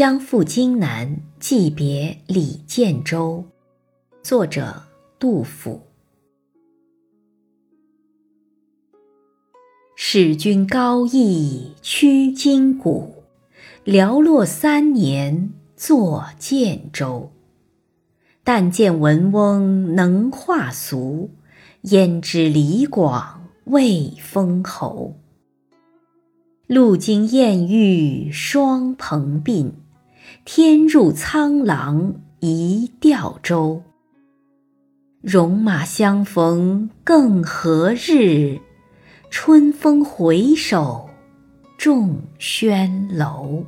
将赴荆南，寄别李建州。作者：杜甫。使君高义驱筋骨，寥落三年作建州。但见文翁能画俗，焉知李广未封侯。路经燕遇双蓬鬓，天入沧浪一钓舟。戎马相逢更何日？春风回首，众轩楼。